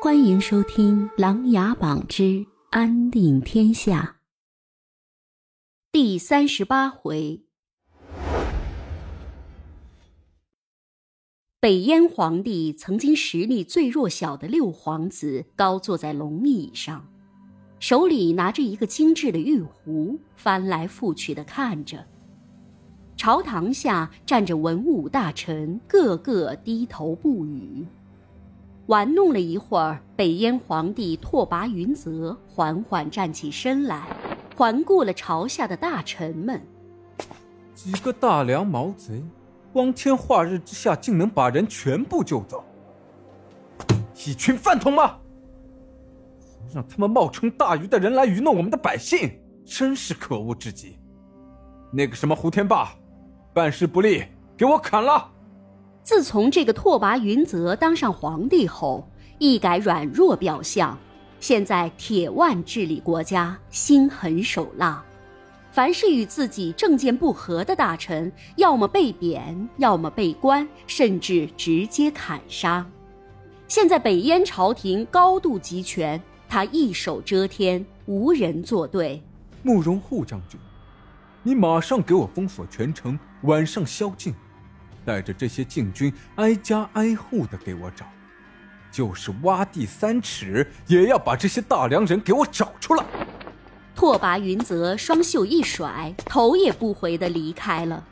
欢迎收听《琅琊榜之安定天下》第三十八回。北燕皇帝曾经实力最弱小的六皇子高坐在龙椅上，手里拿着一个精致的玉壶，翻来覆去的看着。朝堂下站着文武大臣，个个低头不语。玩弄了一会儿，北燕皇帝拓跋云泽缓缓站起身来，环顾了朝下的大臣们。几个大梁毛贼，光天化日之下竟能把人全部救走，一群饭桶吗？让他们冒充大禹的人来愚弄我们的百姓，真是可恶至极。那个什么胡天霸。办事不力，给我砍了！自从这个拓跋云泽当上皇帝后，一改软弱表象，现在铁腕治理国家，心狠手辣。凡是与自己政见不合的大臣，要么被贬，要么被关，甚至直接砍杀。现在北燕朝廷高度集权，他一手遮天，无人作对。慕容护将军。你马上给我封锁全城，晚上宵禁，带着这些禁军挨家挨户的给我找，就是挖地三尺也要把这些大梁人给我找出来。拓跋云泽双袖一甩，头也不回的离开了。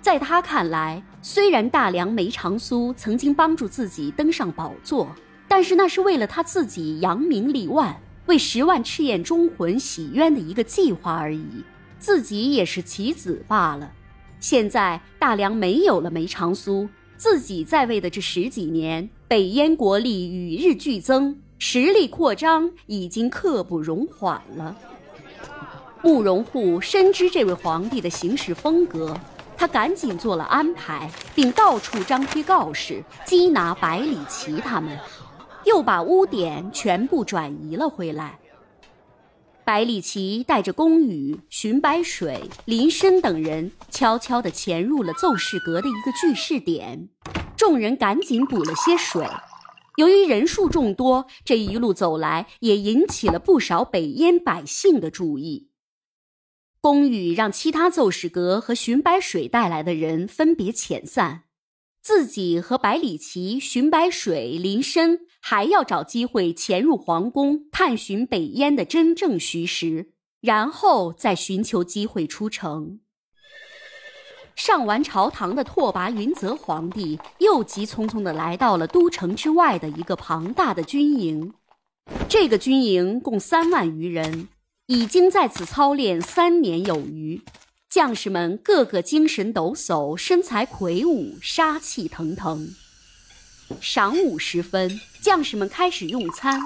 在他看来，虽然大梁梅长苏曾经帮助自己登上宝座，但是那是为了他自己扬名立万、为十万赤焰忠魂洗冤的一个计划而已。自己也是棋子罢了。现在大梁没有了梅长苏，自己在位的这十几年，北燕国力与日俱增，实力扩张已经刻不容缓了。慕容护深知这位皇帝的行事风格，他赶紧做了安排，并到处张贴告示，缉拿百里奇他们，又把污点全部转移了回来。百里奇带着宫羽、荀白水、林深等人，悄悄地潜入了奏事阁的一个聚事点。众人赶紧补了些水。由于人数众多，这一路走来也引起了不少北燕百姓的注意。宫羽让其他奏事阁和荀白水带来的人分别遣散。自己和百里奇、荀白水、林深还要找机会潜入皇宫，探寻北燕的真正虚实，然后再寻求机会出城。上完朝堂的拓跋云泽皇帝又急匆匆地来到了都城之外的一个庞大的军营。这个军营共三万余人，已经在此操练三年有余。将士们个个精神抖擞，身材魁梧，杀气腾腾。晌午时分，将士们开始用餐，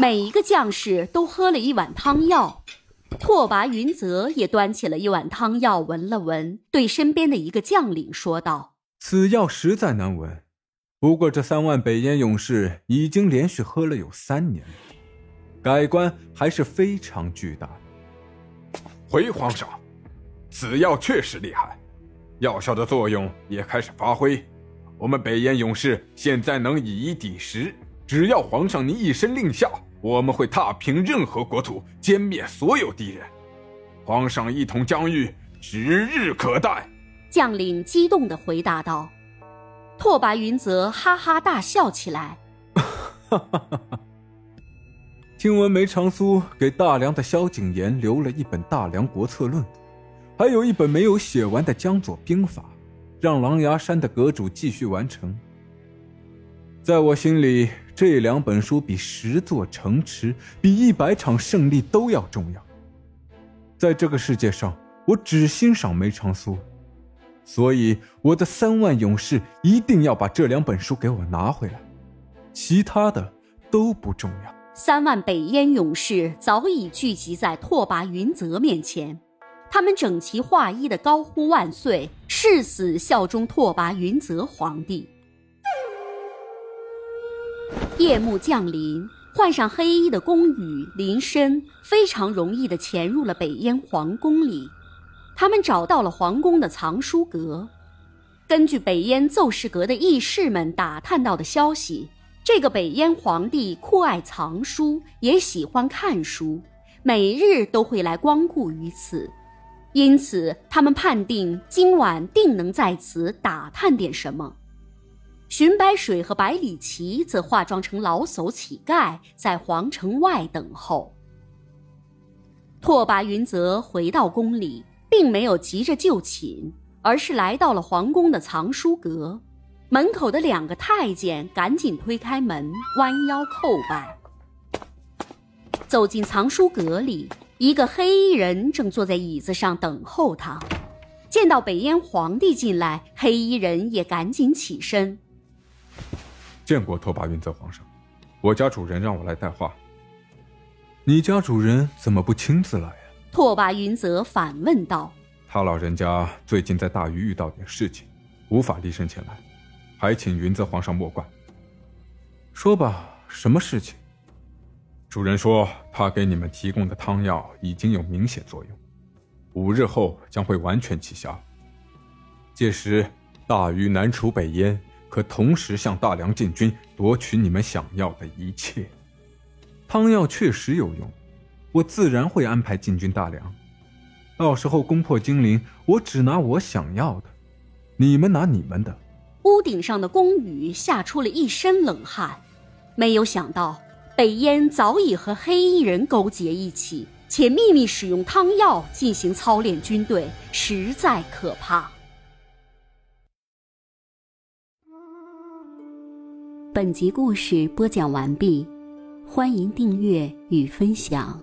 每一个将士都喝了一碗汤药。拓跋云泽也端起了一碗汤药，闻了闻，对身边的一个将领说道：“此药实在难闻，不过这三万北燕勇士已经连续喝了有三年，改观还是非常巨大的。”回皇上。此药确实厉害，药效的作用也开始发挥。我们北燕勇士现在能以一抵十，只要皇上您一声令下，我们会踏平任何国土，歼灭所有敌人。皇上一统疆域指日可待。将领激动地回答道。拓跋云泽哈哈大笑起来，哈哈哈哈！听闻梅长苏给大梁的萧景琰留了一本《大梁国策论》。还有一本没有写完的《江左兵法》，让狼牙山的阁主继续完成。在我心里，这两本书比十座城池、比一百场胜利都要重要。在这个世界上，我只欣赏梅长苏，所以我的三万勇士一定要把这两本书给我拿回来，其他的都不重要。三万北燕勇士早已聚集在拓跋云泽面前。他们整齐划一的高呼万岁，誓死效忠拓跋云泽皇帝。夜幕降临，换上黑衣的宫羽、林深，非常容易的潜入了北燕皇宫里。他们找到了皇宫的藏书阁。根据北燕奏事阁的议士们打探到的消息，这个北燕皇帝酷爱藏书，也喜欢看书，每日都会来光顾于此，因此他们判定今晚定能在此打探点什么。荀白水和百里奇则化妆成老叟乞丐，在皇城外等候。拓跋云泽回到宫里，并没有急着就寝，而是来到了皇宫的藏书阁。门口的两个太监赶紧推开门，弯腰叩拜。走进藏书阁里，一个黑衣人正坐在椅子上等候他。见到北燕皇帝进来，黑衣人也赶紧起身。见过拓跋云泽皇上，我家主人让我来带话。你家主人怎么不亲自来呀？拓跋云泽反问道。他老人家最近在大禹遇到点事情，无法立身前来，还请云泽皇上莫怪。说吧，什么事情？主人说他给你们提供的汤药已经有明显作用，五日后将会完全起效。届时大禹南楚北燕。可同时向大梁进军，夺取你们想要的一切。汤药确实有用，我自然会安排进军大梁。到时候攻破金陵，我只拿我想要的，你们拿你们的。屋顶上的宫羽吓出了一身冷汗，没有想到北燕早已和黑衣人勾结一起，且秘密使用汤药进行操练军队，实在可怕。本集故事播讲完毕，欢迎订阅与分享。